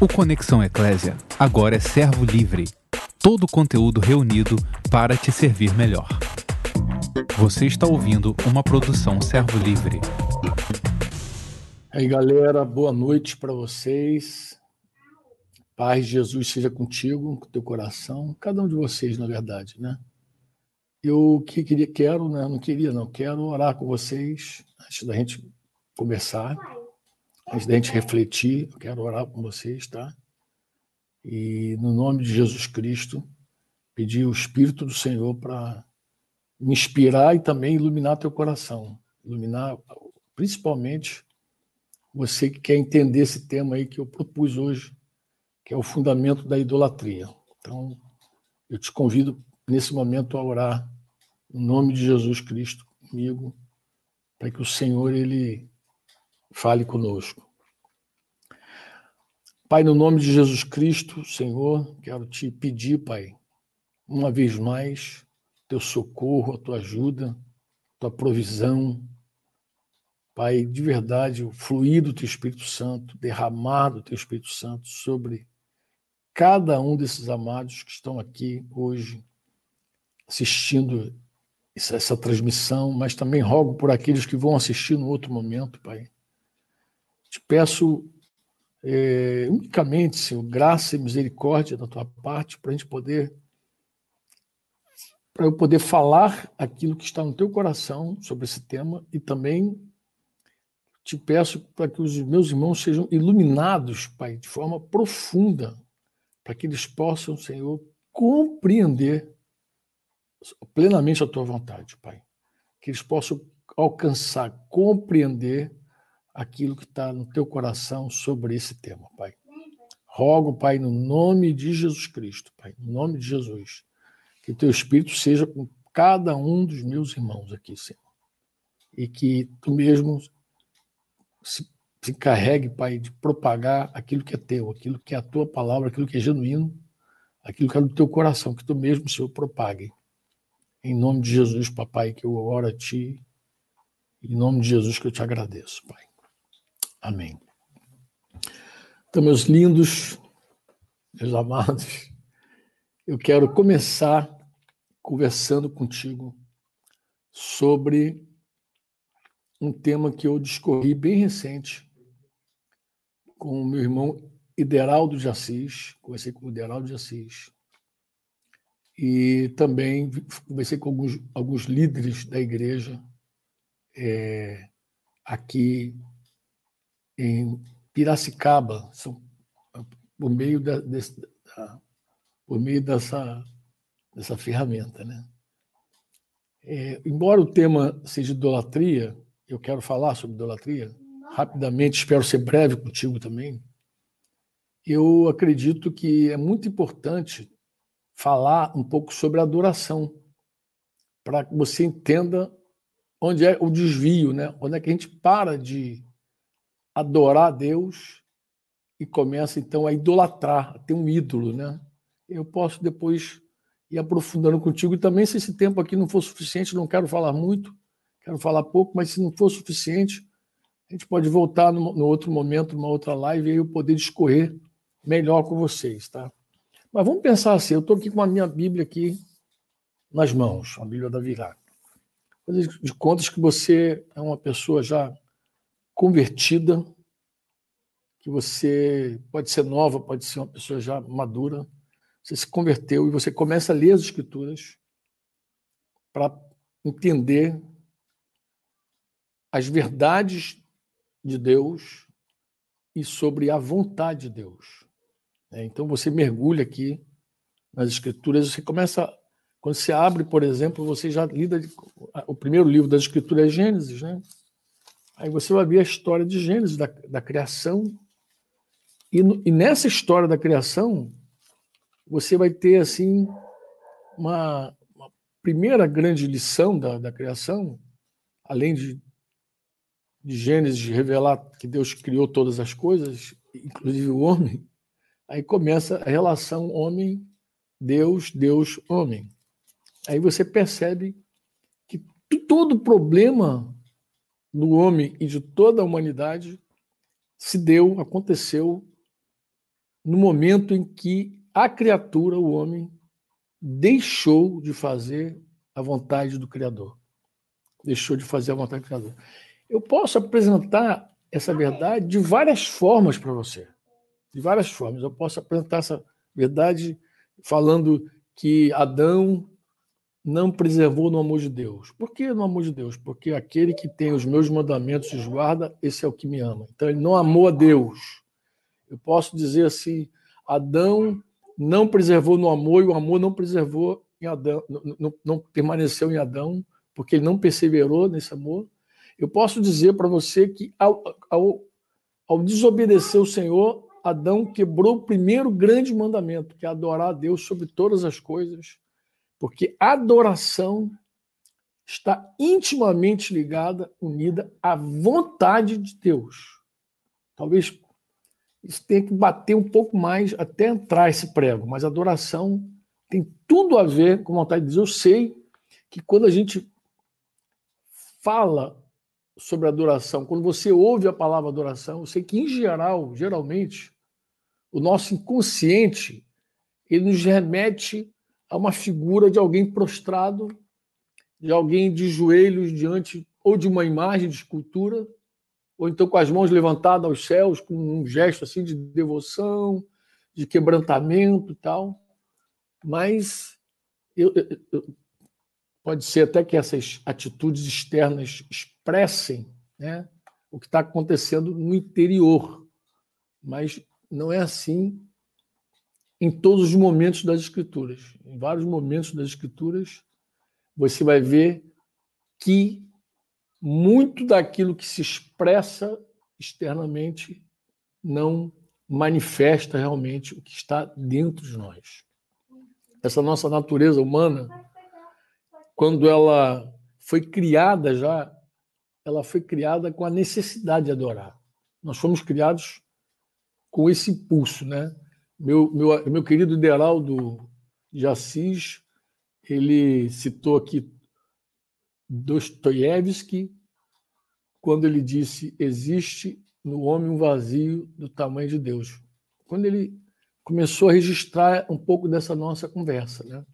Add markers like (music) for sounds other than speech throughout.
O Conexão Eclésia agora é servo livre. Todo o conteúdo reunido para te servir melhor. Você está ouvindo uma produção servo livre. Aí, galera, boa noite para vocês. Paz de Jesus seja contigo, com teu coração, cada um de vocês, na verdade, né? Eu que queria, quero, né? Não queria, não, quero orar com vocês antes da gente conversar antes da gente refletir, eu quero orar com vocês, tá? E no nome de Jesus Cristo, pedir o Espírito do Senhor para me inspirar e também iluminar teu coração. Iluminar, principalmente, você que quer entender esse tema aí que eu propus hoje, que é o fundamento da idolatria. Então, eu te convido nesse momento a orar no nome de Jesus Cristo comigo, para que o Senhor ele fale conosco. Pai, no nome de Jesus Cristo, Senhor, quero te pedir, Pai, uma vez mais, teu socorro, a tua ajuda, tua provisão. Pai, de verdade, o fluir do teu Espírito Santo, derramar do teu Espírito Santo sobre cada um desses amados que estão aqui hoje assistindo essa transmissão, mas também rogo por aqueles que vão assistir no outro momento, Pai te peço é, unicamente, Senhor, graça e misericórdia da tua parte para a gente poder para eu poder falar aquilo que está no teu coração sobre esse tema e também te peço para que os meus irmãos sejam iluminados, Pai, de forma profunda, para que eles possam, Senhor, compreender plenamente a tua vontade, Pai. Que eles possam alcançar, compreender aquilo que está no teu coração sobre esse tema, Pai. Rogo, Pai, no nome de Jesus Cristo, Pai, no nome de Jesus, que teu Espírito seja com cada um dos meus irmãos aqui, Senhor. E que tu mesmo se, se Pai, de propagar aquilo que é teu, aquilo que é a tua palavra, aquilo que é genuíno, aquilo que é do teu coração, que tu mesmo, Senhor, propague. Em nome de Jesus, papai, que eu oro a ti. Em nome de Jesus que eu te agradeço, Pai. Amém. Então, meus lindos, meus amados, eu quero começar conversando contigo sobre um tema que eu discorri bem recente com o meu irmão Ideraldo de Assis, conversei com o Ideraldo de Assis, e também conversei com alguns, alguns líderes da igreja é, aqui em Piracicaba, são, por meio, da, desse, da, por meio dessa, dessa ferramenta. Né? É, embora o tema seja idolatria, eu quero falar sobre idolatria, rapidamente, espero ser breve contigo também. Eu acredito que é muito importante falar um pouco sobre adoração, para que você entenda onde é o desvio, né? onde é que a gente para de adorar a Deus e começa então a idolatrar, a ter um ídolo, né? Eu posso depois ir aprofundando contigo e também se esse tempo aqui não for suficiente, não quero falar muito, quero falar pouco, mas se não for suficiente, a gente pode voltar no, no outro momento, numa outra live, e eu poder discorrer melhor com vocês, tá? Mas vamos pensar assim, eu estou aqui com a minha Bíblia aqui nas mãos, a Bíblia da Virada. Fazer de contas que você é uma pessoa já convertida, que você pode ser nova, pode ser uma pessoa já madura, você se converteu e você começa a ler as Escrituras para entender as verdades de Deus e sobre a vontade de Deus. É, então você mergulha aqui nas Escrituras, você começa, quando você abre, por exemplo, você já lida o primeiro livro das Escrituras é Gênesis, né? Aí você vai ver a história de Gênesis, da, da criação. E, no, e, nessa história da criação, você vai ter assim uma, uma primeira grande lição da, da criação, além de, de Gênesis revelar que Deus criou todas as coisas, inclusive o homem. Aí começa a relação homem-Deus, Deus-homem. Aí você percebe que todo problema do homem e de toda a humanidade se deu, aconteceu no momento em que a criatura, o homem, deixou de fazer a vontade do Criador. Deixou de fazer a vontade do Criador. Eu posso apresentar essa verdade de várias formas para você. De várias formas. Eu posso apresentar essa verdade falando que Adão não preservou no amor de Deus. Por que no amor de Deus? Porque aquele que tem os meus mandamentos e os guarda, esse é o que me ama. Então ele não amou a Deus. Eu posso dizer assim: Adão não preservou no amor e o amor não preservou em Adão, não, não, não permaneceu em Adão, porque ele não perseverou nesse amor. Eu posso dizer para você que ao, ao, ao desobedecer o Senhor, Adão quebrou o primeiro grande mandamento, que é adorar a Deus sobre todas as coisas, porque adoração está intimamente ligada, unida à vontade de Deus. Talvez isso tenha que bater um pouco mais até entrar esse prego, mas adoração tem tudo a ver com vontade de Deus. Eu sei que quando a gente fala sobre adoração, quando você ouve a palavra adoração, eu sei que em geral, geralmente, o nosso inconsciente ele nos remete a uma figura de alguém prostrado, de alguém de joelhos diante ou de uma imagem de escultura, ou então com as mãos levantadas aos céus, com um gesto assim de devoção, de quebrantamento e tal. Mas eu, eu, pode ser até que essas atitudes externas expressem né, o que está acontecendo no interior, mas não é assim em todos os momentos das Escrituras. Em vários momentos das Escrituras, você vai ver que muito daquilo que se expressa externamente não manifesta realmente o que está dentro de nós. Essa nossa natureza humana, quando ela foi criada já, ela foi criada com a necessidade de adorar. Nós fomos criados com esse impulso, né? Meu, meu, meu querido Deraldo de Assis, ele citou aqui Dostoiévski, quando ele disse: existe no homem um vazio do tamanho de Deus. Quando ele começou a registrar um pouco dessa nossa conversa, né?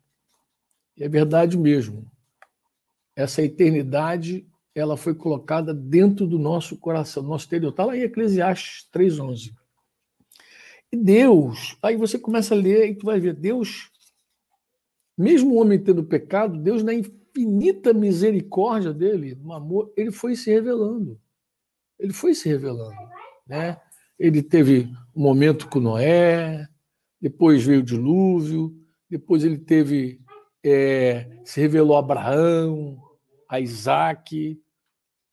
E é verdade mesmo. Essa eternidade, ela foi colocada dentro do nosso coração, nosso interior. Está lá em Eclesiastes 3:11. Deus, aí você começa a ler e tu vai ver Deus, mesmo o homem tendo pecado, Deus na infinita misericórdia dele, no amor, ele foi se revelando. Ele foi se revelando, né? Ele teve um momento com Noé, depois veio o dilúvio, depois ele teve é, se revelou a Abraão, a Isaac,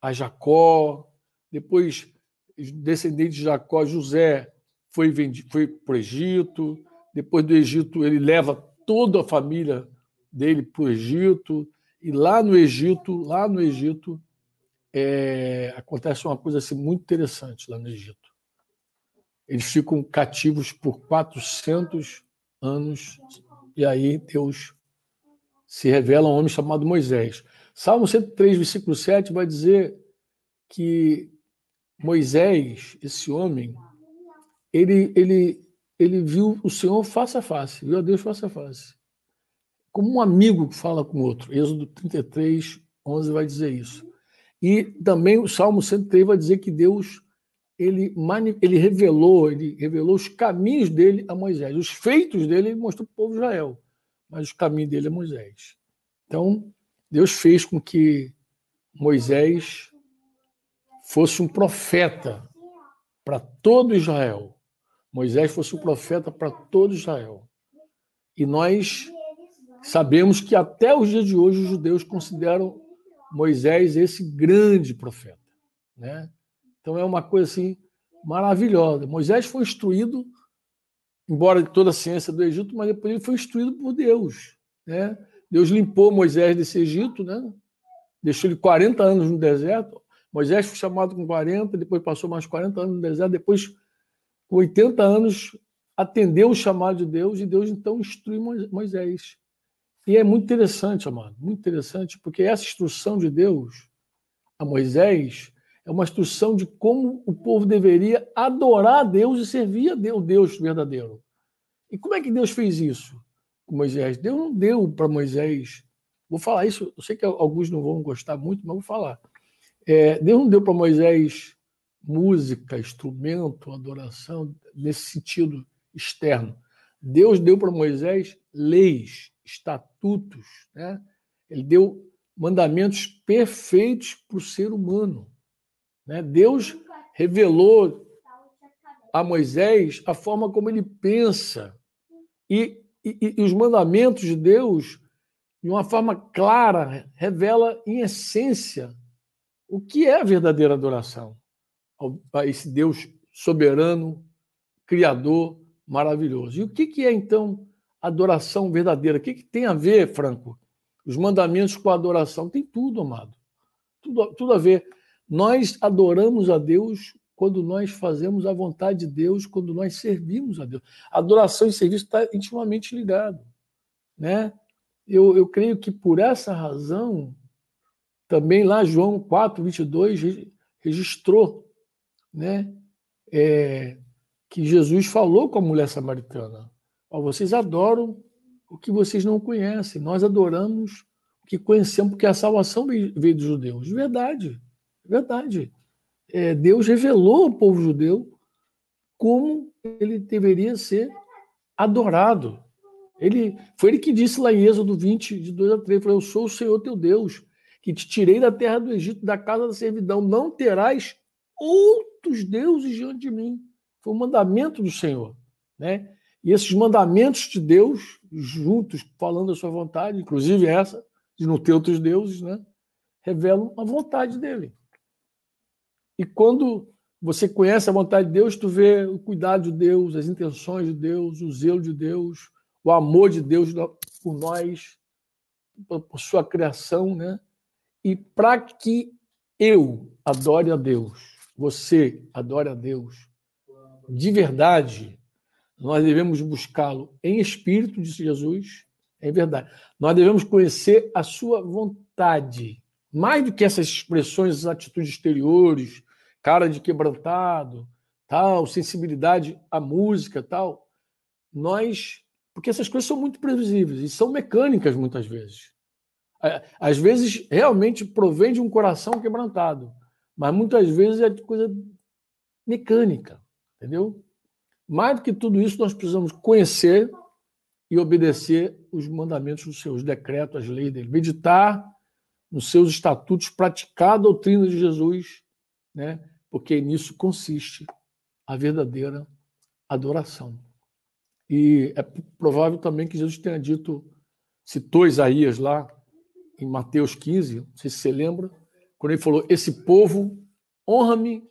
a Jacó, depois descendente de Jacó, José foi vendido, foi para o Egito, depois do Egito ele leva toda a família dele para o Egito, e lá no Egito, lá no Egito, é, acontece uma coisa assim, muito interessante lá no Egito. Eles ficam cativos por 400 anos, e aí Deus se revela um homem chamado Moisés. Salmo 103, versículo 7 vai dizer que Moisés, esse homem, ele, ele, ele viu o Senhor face a face, viu a Deus face a face como um amigo fala com outro. Êxodo 33, 11 vai dizer isso. E também o Salmo 103 vai dizer que Deus ele, ele revelou, ele revelou os caminhos dele a Moisés. Os feitos dele ele mostrou para o povo de Israel, mas os caminhos dele a Moisés. Então, Deus fez com que Moisés fosse um profeta para todo Israel. Moisés fosse um profeta para todo Israel. E nós Sabemos que até os dias de hoje os judeus consideram Moisés esse grande profeta, né? Então é uma coisa assim maravilhosa. Moisés foi instruído, embora de toda a ciência do Egito, mas depois ele foi instruído por Deus, né? Deus limpou Moisés desse Egito, né? Deixou ele 40 anos no deserto. Moisés foi chamado com 40, depois passou mais 40 anos no deserto, depois 80 anos atendeu o chamado de Deus e Deus então instrui Moisés. E é muito interessante, amado, muito interessante, porque essa instrução de Deus a Moisés é uma instrução de como o povo deveria adorar a Deus e servir a Deus, Deus verdadeiro. E como é que Deus fez isso com Moisés? Deus não deu para Moisés. Vou falar isso, eu sei que alguns não vão gostar muito, mas vou falar. É, Deus não deu para Moisés música, instrumento, adoração, nesse sentido externo. Deus deu para Moisés leis, estatutos, né? ele deu mandamentos perfeitos para o ser humano. Né? Deus revelou a Moisés a forma como ele pensa. E, e, e, os mandamentos de Deus, de uma forma clara, revela em essência o que é a verdadeira adoração a esse Deus soberano, criador, maravilhoso. E o que, que é, então, adoração verdadeira? O que, que tem a ver, Franco? Os mandamentos com a adoração? Tem tudo, amado. Tudo, tudo a ver. Nós adoramos a Deus quando nós fazemos a vontade de Deus, quando nós servimos a Deus. Adoração e serviço está intimamente ligado. Né? Eu, eu creio que por essa razão, também lá João 4, 22 registrou né, é, que Jesus falou com a mulher samaritana. Vocês adoram o que vocês não conhecem. Nós adoramos o que conhecemos, porque a salvação veio dos judeus. Verdade, verdade. É, Deus revelou ao povo judeu como ele deveria ser adorado. Ele, foi ele que disse lá em Êxodo 20, de 2 a 3, falou, eu sou o Senhor teu Deus, que te tirei da terra do Egito, da casa da servidão. Não terás outros deuses diante de mim. Foi o mandamento do Senhor. Né? E esses mandamentos de Deus, juntos, falando da sua vontade, inclusive essa, de não ter outros deuses, né? revelam a vontade dele. E quando você conhece a vontade de Deus, tu vê o cuidado de Deus, as intenções de Deus, o zelo de Deus, o amor de Deus por nós, por sua criação, né? E para que eu adore a Deus, você adore a Deus de verdade, nós devemos buscá-lo em espírito, disse Jesus, é verdade. Nós devemos conhecer a sua vontade, mais do que essas expressões, essas atitudes exteriores, cara de quebrantado, tal, sensibilidade à música, tal. Nós, porque essas coisas são muito previsíveis e são mecânicas muitas vezes. Às vezes realmente provém de um coração quebrantado, mas muitas vezes é coisa mecânica, entendeu? Mais do que tudo isso, nós precisamos conhecer e obedecer os mandamentos dos seus decretos, as leis dele, meditar nos seus estatutos, praticar a doutrina de Jesus, né? porque nisso consiste a verdadeira adoração. E é provável também que Jesus tenha dito, citou Isaías lá em Mateus 15, não sei se você lembra, quando ele falou: Esse povo honra-me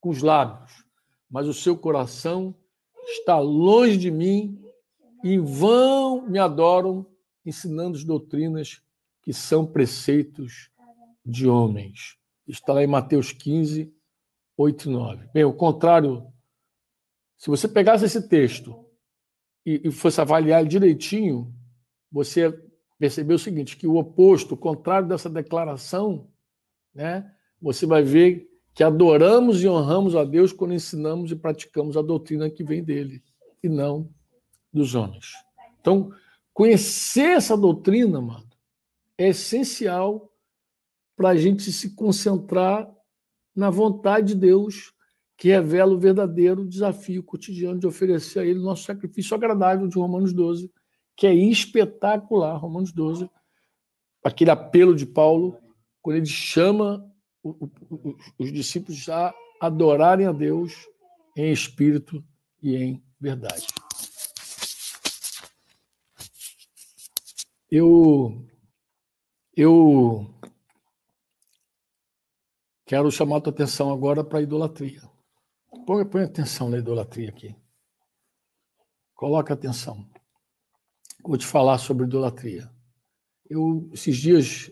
com os lábios, mas o seu coração está longe de mim e em vão me adoram, ensinando as doutrinas que são preceitos de homens. Está lá em Mateus 15, 8 e 9. Bem, o contrário, se você pegasse esse texto e, e fosse avaliar direitinho, você percebeu o seguinte, que o oposto, o contrário dessa declaração, né, você vai ver que adoramos e honramos a Deus quando ensinamos e praticamos a doutrina que vem dele e não dos homens. Então, conhecer essa doutrina, mano, é essencial para a gente se concentrar na vontade de Deus, que revela o verdadeiro desafio cotidiano de oferecer a Ele nosso sacrifício agradável de Romanos 12, que é espetacular, Romanos 12, aquele apelo de Paulo, quando ele chama os discípulos a adorarem a Deus em espírito e em verdade. Eu eu quero chamar a tua atenção agora para a idolatria. Põe, põe atenção na idolatria aqui. Coloca atenção. Vou te falar sobre idolatria. Eu, esses dias,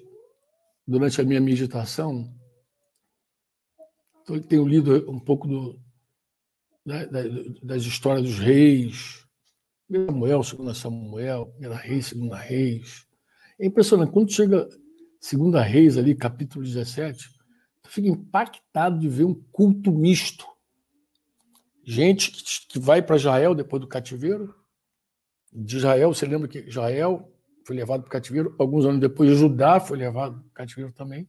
durante a minha meditação, então, tenho lido um pouco do, da, da, das histórias dos reis, Samuel, segunda Samuel, primeira Reis, segunda Reis. É impressionante. Quando chega segunda Reis ali, capítulo 17, eu fico impactado de ver um culto misto. Gente que, que vai para Israel depois do cativeiro. De Israel, você lembra que Israel foi levado para o cativeiro, alguns anos depois Judá foi levado para o cativeiro também.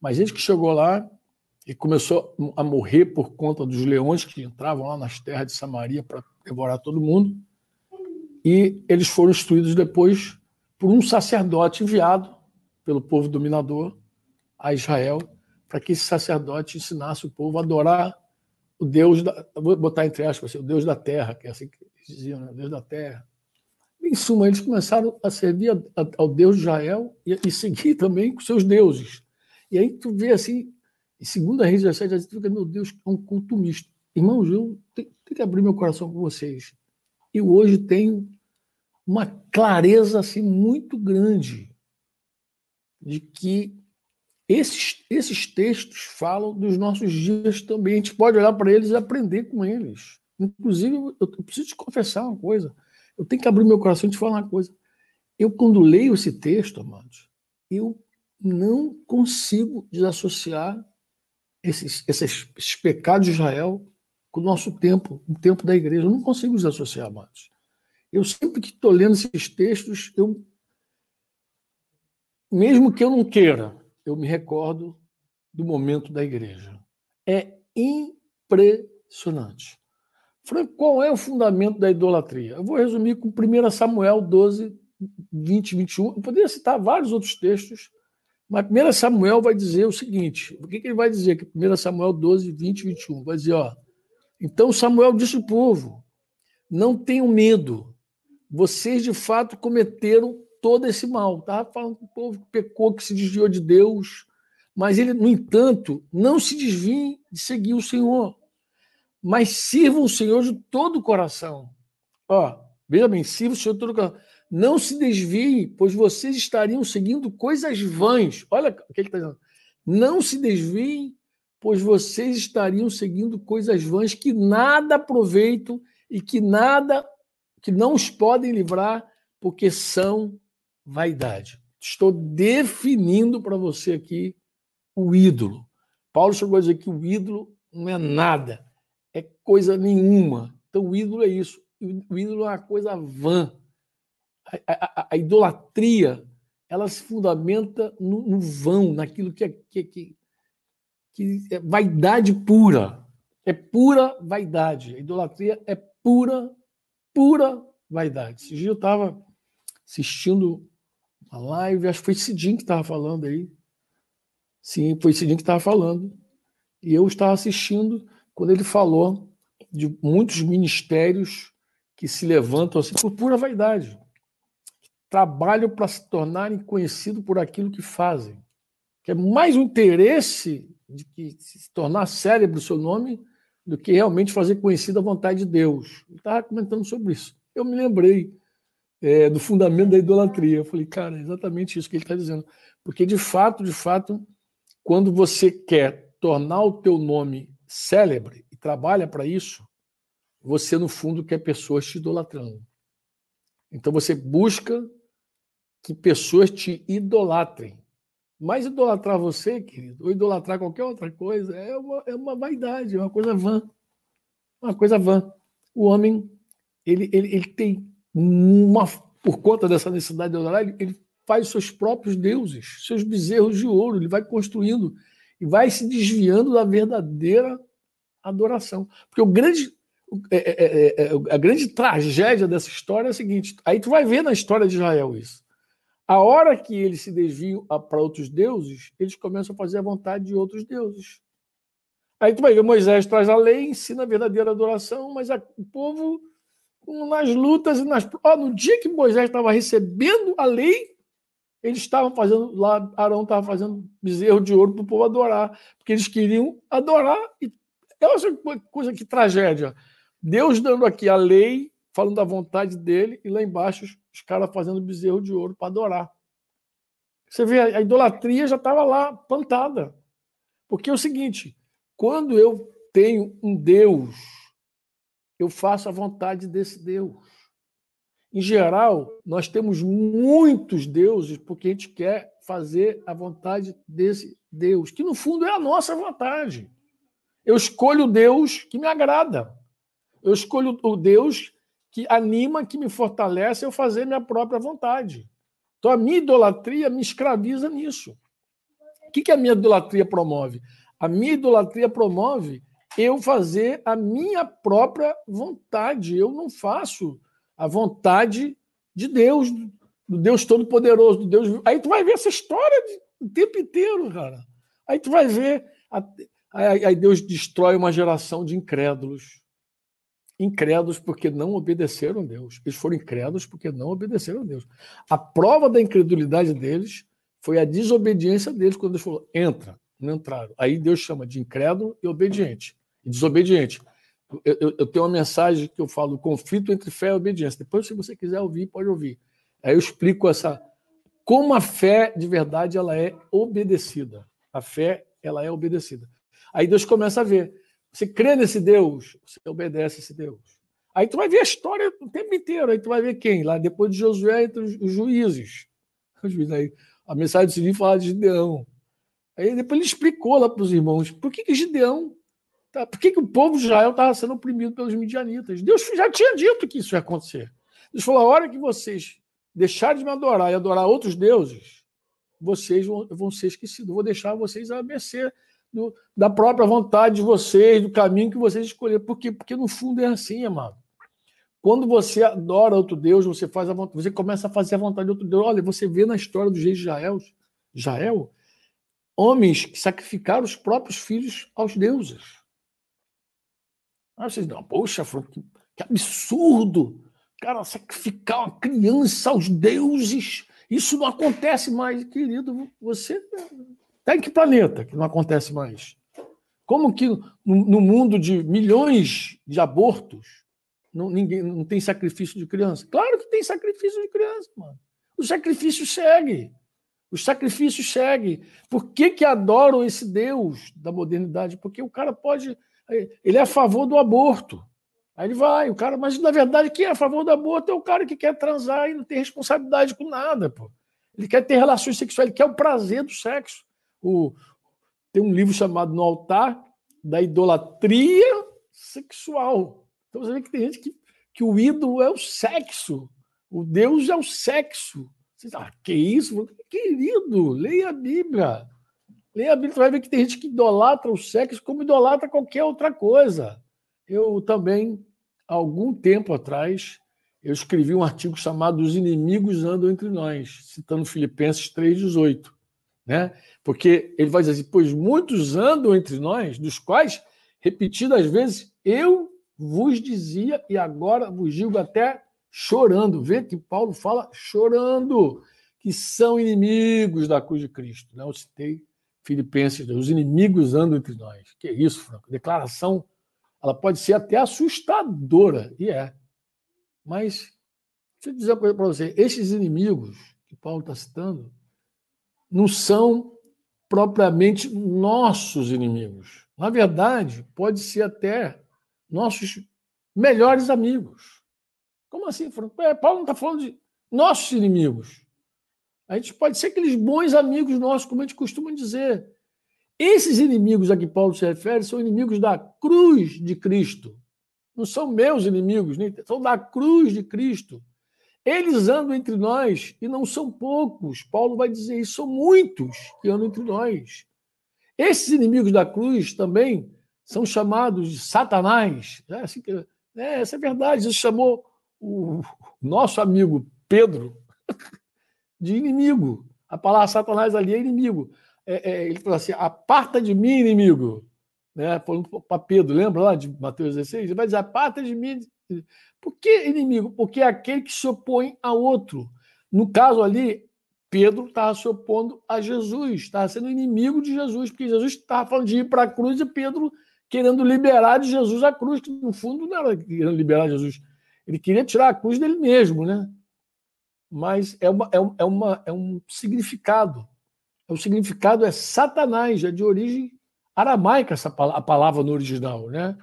Mas gente que chegou lá e começou a morrer por conta dos leões que entravam lá nas terras de Samaria para devorar todo mundo. E eles foram instruídos depois por um sacerdote enviado pelo povo dominador a Israel, para que esse sacerdote ensinasse o povo a adorar o Deus da, vou botar entre aspas, o Deus da terra, que é assim que diziam, né? Deus da terra. Em suma, eles começaram a servir ao Deus de Israel e, e seguir também com seus deuses. E aí tu vê assim, em segunda Reis 17, tu fica, meu Deus, é um culto misto. Irmãos, eu tenho, tenho que abrir meu coração com vocês. Eu hoje tenho uma clareza assim muito grande de que esses, esses textos falam dos nossos dias também. A gente pode olhar para eles e aprender com eles. Inclusive, eu preciso te confessar uma coisa. Eu tenho que abrir meu coração e te falar uma coisa. Eu, quando leio esse texto, amados, eu não consigo desassociar esses, esses, esses pecados de Israel com o nosso tempo, o tempo da igreja. Eu não consigo desassociar, amados. Eu sempre que estou lendo esses textos, eu, mesmo que eu não queira, eu me recordo do momento da igreja. É impressionante. Franco, qual é o fundamento da idolatria? Eu vou resumir com 1 Samuel 12, 20, 21. Eu poderia citar vários outros textos, mas 1 Samuel vai dizer o seguinte: o que, que ele vai dizer? Que 1 Samuel 12, 20 21 vai dizer: ó, então Samuel disse ao povo: não tenham medo, vocês de fato cometeram todo esse mal. Estava falando com o povo que pecou, que se desviou de Deus, mas ele, no entanto, não se desvie de seguir o Senhor, mas sirvam o Senhor de todo o coração. Ó, veja bem, sirvam o Senhor de todo o coração. Não se desviem, pois vocês estariam seguindo coisas vãs. Olha o que ele está dizendo. Não se desviem, pois vocês estariam seguindo coisas vãs que nada aproveitam e que nada, que não os podem livrar, porque são vaidade. Estou definindo para você aqui o ídolo. Paulo chegou a dizer que o ídolo não é nada, é coisa nenhuma. Então o ídolo é isso. O ídolo é uma coisa vã. A, a, a idolatria ela se fundamenta no, no vão, naquilo que é, que, que, que é vaidade pura. É pura vaidade. A idolatria é pura, pura vaidade. Esse dia eu estava assistindo a live, acho que foi Cidinho que estava falando aí. Sim, foi Cidinho que estava falando. E eu estava assistindo quando ele falou de muitos ministérios que se levantam assim por pura vaidade. Trabalham para se tornarem conhecidos por aquilo que fazem. Que é mais um interesse de que se tornar cérebro o seu nome do que realmente fazer conhecida a vontade de Deus. Eu estava comentando sobre isso. Eu me lembrei é, do fundamento da idolatria. Eu falei, cara, é exatamente isso que ele está dizendo. Porque, de fato, de fato, quando você quer tornar o teu nome célebre e trabalha para isso, você, no fundo, quer pessoas te idolatrando. Então, você busca que pessoas te idolatrem. Mas idolatrar você, querido, ou idolatrar qualquer outra coisa, é uma, é uma vaidade, é uma coisa vã. Uma coisa vã. O homem, ele, ele, ele tem uma, por conta dessa necessidade de adorar, ele, ele faz seus próprios deuses, seus bezerros de ouro, ele vai construindo e vai se desviando da verdadeira adoração. Porque o grande, é é, é, é, é, a grande tragédia dessa história é a seguinte: aí tu vai ver na história de Israel isso. A hora que eles se desviam para outros deuses, eles começam a fazer a vontade de outros deuses. Aí tu vai ver, Moisés traz a lei, ensina a verdadeira adoração, mas a, o povo nas lutas e nas. Oh, no dia que Moisés estava recebendo a lei, eles estavam fazendo lá, Arão estava fazendo bezerro de ouro para o povo adorar, porque eles queriam adorar. E é uma coisa que tragédia. Deus dando aqui a lei, falando da vontade dele, e lá embaixo os caras fazendo bezerro de ouro para adorar. Você vê, a idolatria já estava lá plantada. Porque é o seguinte: quando eu tenho um Deus eu faço a vontade desse Deus. Em geral, nós temos muitos deuses porque a gente quer fazer a vontade desse Deus, que no fundo é a nossa vontade. Eu escolho o Deus que me agrada. Eu escolho o Deus que anima, que me fortalece eu fazer minha própria vontade. Então a minha idolatria me escraviza nisso. O que, que a minha idolatria promove? A minha idolatria promove eu fazer a minha própria vontade. Eu não faço a vontade de Deus, do Deus Todo-Poderoso, do Deus. Aí tu vai ver essa história o tempo inteiro, cara. Aí tu vai ver. Aí Deus destrói uma geração de incrédulos. Incrédulos porque não obedeceram a Deus. Eles foram incrédulos porque não obedeceram a Deus. A prova da incredulidade deles foi a desobediência deles quando Deus falou: entra, não entraram. Aí Deus chama de incrédulo e obediente. E desobediente. Eu, eu, tenho uma mensagem que eu falo: conflito entre fé e obediência. Depois, se você quiser ouvir, pode ouvir. Aí eu explico essa como a fé de verdade ela é obedecida. A fé ela é obedecida. Aí Deus começa a ver. Você crê nesse Deus, você obedece esse Deus. Aí tu vai ver a história o tempo inteiro. Aí tu vai ver quem? Lá depois de Josué, entre os juízes. (laughs) Os juízes aí, a mensagem do Sininho fala de Gideão. Aí depois ele explicou lá para os irmãos por que, que Gideão, tá, por que, que o povo de Israel estava sendo oprimido pelos midianitas. Deus já tinha dito que isso ia acontecer. Deus falou: a hora que vocês deixarem de me adorar e adorar outros deuses, vocês vão, vão ser esquecidos. Eu vou deixar vocês a mercê do, da própria vontade de vocês, do caminho que vocês escolheram. Por quê? Porque no fundo é assim, amado. Quando você adora outro Deus, você faz a vontade, você começa a fazer a vontade de outro Deus. Olha, você vê na história dos reis de Israel, Israel, homens que sacrificaram os próprios filhos aos deuses. Ah, vocês não, poxa, que, que absurdo! Cara, sacrificar uma criança aos deuses, isso não acontece mais, querido. Você está em que planeta que não acontece mais? Como que no, mundo de milhões de abortos, não, ninguém, não tem sacrifício de criança. Claro que tem sacrifício de criança, mano. O sacrifício segue. Os sacrifícios seguem. Por que, que adoram esse Deus da modernidade? Porque o cara pode. Ele é a favor do aborto. Aí ele vai, o cara, mas na verdade, quem é a favor do aborto é o cara que quer transar e não tem responsabilidade com nada, pô. Ele quer ter relações sexuais, ele quer o prazer do sexo. O, tem um livro chamado No Altar da Idolatria Sexual. Então você vê que tem gente que, que o ídolo é o sexo, o Deus é o sexo. Você ah, que isso? Querido, leia a Bíblia. Leia a Bíblia, vai ver que tem gente que idolatra o sexo como idolatra qualquer outra coisa. Eu também, algum tempo atrás, eu escrevi um artigo chamado Os Inimigos Andam Entre Nós, citando Filipenses 3,18. Né? Porque ele vai dizer assim: pois muitos andam entre nós, dos quais, repetidas vezes, eu vos dizia e agora vos digo até chorando. Vê que Paulo fala chorando, que são inimigos da cruz de Cristo. Né? Eu citei Filipenses, os inimigos andam entre nós. Que isso, Franco? Declaração, ela pode ser até assustadora, e é. Mas, deixa eu dizer para você, esses inimigos que Paulo está citando não são propriamente nossos inimigos. Na verdade, pode ser até nossos melhores amigos. Como assim, Franco? É, Paulo não está falando de nossos inimigos. A gente pode ser aqueles bons amigos nossos, como a gente costuma dizer. Esses inimigos a que Paulo se refere são inimigos da cruz de Cristo. Não são meus inimigos, nem, são da cruz de Cristo. Eles andam entre nós e não são poucos. Paulo vai dizer isso, são muitos que andam entre nós. Esses inimigos da cruz também são chamados de Satanás. É, assim que, é, essa é verdade. Isso chamou o nosso amigo Pedro (laughs) de inimigo. A palavra Satanás ali é inimigo. É, é, ele falou assim: aparta de mim, inimigo. Né? Para Pedro, lembra lá de Mateus 16? Ele vai dizer: aparta de mim. Por que inimigo? Porque é aquele que se opõe a outro. No caso ali, Pedro estava se opondo a Jesus, estava sendo inimigo de Jesus, porque Jesus estava falando de ir para a cruz e Pedro querendo liberar de Jesus a cruz, que no fundo não era querendo liberar Jesus. Ele queria tirar a cruz dele mesmo, né? Mas é, uma, é, é, uma, é um significado. O significado é Satanás, é de origem aramaica essa a palavra no original, né?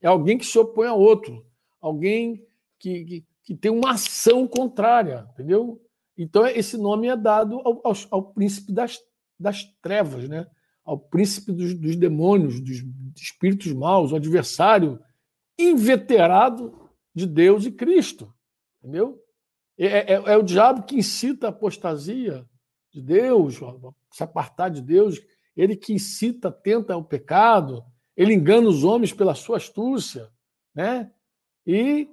É alguém que se opõe a outro, alguém que, que, que tem uma ação contrária, entendeu? Então, esse nome é dado ao, ao, ao príncipe das, das trevas, né? ao príncipe dos, dos demônios, dos espíritos maus, o adversário inveterado de Deus e Cristo. Entendeu? É, é, é, o diabo que incita a apostasia de Deus, se apartar de Deus, ele que incita, tenta o pecado, ele engana os homens pela sua astúcia, né? E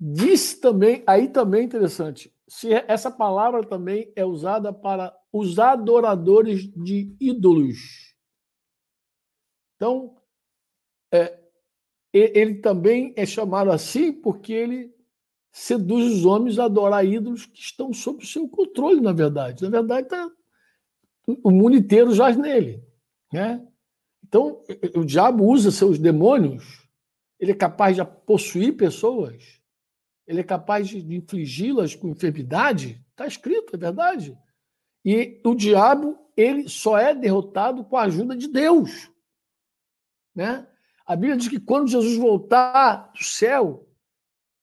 disse também, aí também é interessante, se essa palavra também é usada para os adoradores de ídolos. Então, é, ele também é chamado assim porque ele seduz os homens a adorar ídolos que estão sob o seu controle, na verdade. Na verdade, tá, o mundo inteiro jaz nele. Né? Então, o diabo usa seus demônios, ele é capaz de possuir pessoas, ele é capaz de infligi-las com enfermidade. Está escrito, é verdade. E o diabo, ele só é derrotado com a ajuda de Deus. Né? A Bíblia diz que quando Jesus voltar do céu,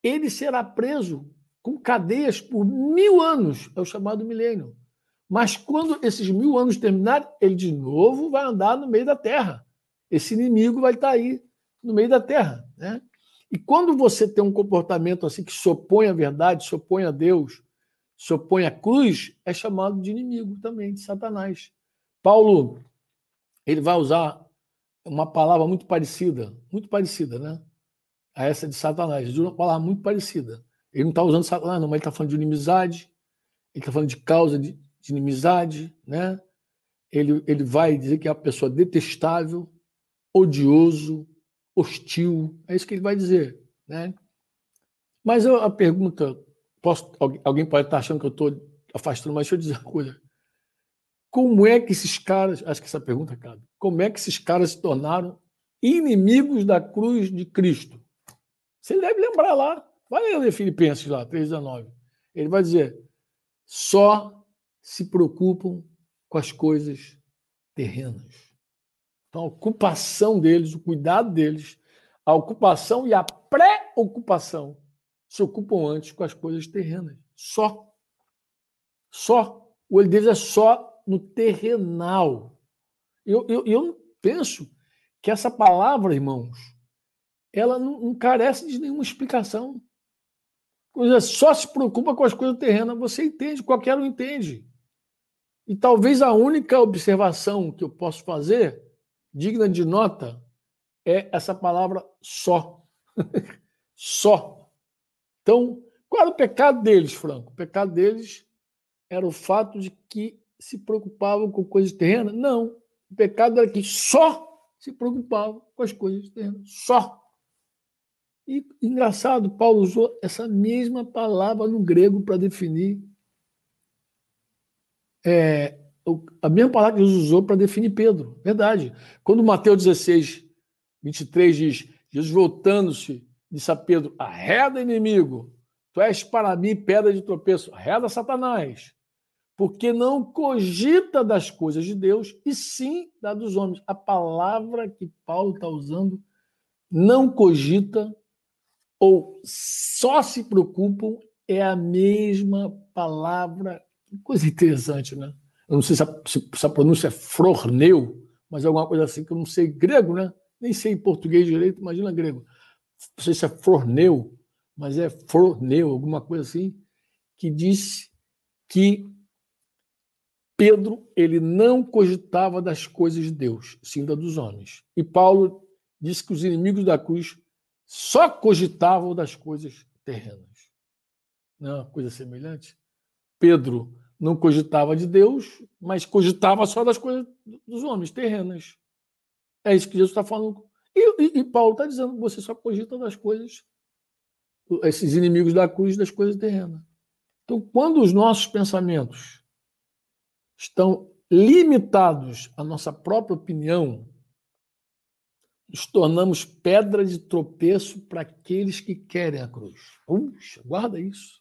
ele será preso com cadeias por mil anos, é o chamado milênio. Mas quando esses mil anos terminarem, ele de novo vai andar no meio da terra. Esse inimigo vai estar aí no meio da terra. Né? E quando você tem um comportamento assim que se opõe à verdade, se opõe a Deus, se opõe à cruz, é chamado de inimigo também, de Satanás. Paulo, ele vai usar uma palavra muito parecida, muito parecida, né? A essa de Satanás. Ele usa uma palavra muito parecida. Ele não está usando Satanás, não, mas ele está falando de inimizade, ele está falando de causa de, de, inimizade, né? Ele, ele vai dizer que é uma pessoa detestável, odioso, hostil. É isso que ele vai dizer, né? Mas a pergunta Posso, alguém pode estar achando que eu estou afastando, mas deixa eu dizer uma coisa. Como é que esses caras, acho que essa pergunta cabe, como é que esses caras se tornaram inimigos da cruz de Cristo? Você deve lembrar lá, vai ler Filipenses lá, 3,19. Ele vai dizer: só se preocupam com as coisas terrenas. Então, a ocupação deles, o cuidado deles, a ocupação e a pré-ocupação se ocupam antes com as coisas terrenas. Só. Só. O olho deles é só no terrenal. Eu, eu, eu penso que essa palavra, irmãos, ela não, não carece de nenhuma explicação. Só se preocupa com as coisas terrenas. Você entende, qualquer um entende. E talvez a única observação que eu posso fazer, digna de nota, é essa palavra só. (laughs) só. Então, qual era o pecado deles, Franco? O pecado deles era o fato de que se preocupavam com coisas terrenas? Não. O pecado era que só se preocupavam com as coisas terrenas. Só. E engraçado, Paulo usou essa mesma palavra no grego para definir. É, a mesma palavra que Jesus usou para definir Pedro. Verdade. Quando Mateus 16, 23 diz: Jesus voltando-se Disse a Pedro: arreda, inimigo, tu és para mim pedra de tropeço, arreda Satanás, porque não cogita das coisas de Deus e sim da dos homens. A palavra que Paulo está usando, não cogita ou só se preocupam, é a mesma palavra. Coisa interessante, né? Eu não sei se a, se a pronúncia é frorneu, mas é alguma coisa assim que eu não sei grego, né? Nem sei português direito, imagina grego não sei se é Forneu, mas é Forneu, alguma coisa assim, que disse que Pedro ele não cogitava das coisas de Deus, sim da dos homens. E Paulo disse que os inimigos da cruz só cogitavam das coisas terrenas. Não é uma coisa semelhante? Pedro não cogitava de Deus, mas cogitava só das coisas dos homens terrenas. É isso que Jesus está falando e, e, e Paulo está dizendo que você só cogita das coisas, esses inimigos da cruz, das coisas terrenas. Então, quando os nossos pensamentos estão limitados à nossa própria opinião, nos tornamos pedra de tropeço para aqueles que querem a cruz. Puxa, guarda isso.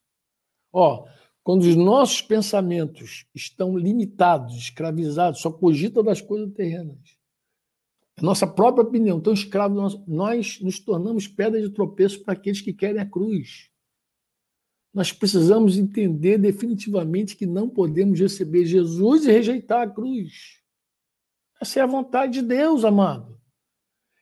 Ó, quando os nossos pensamentos estão limitados, escravizados, só cogita das coisas terrenas, a nossa própria opinião, tão escravo, nós nos tornamos pedra de tropeço para aqueles que querem a cruz. nós precisamos entender definitivamente que não podemos receber Jesus e rejeitar a cruz. Essa é a vontade de Deus, amado.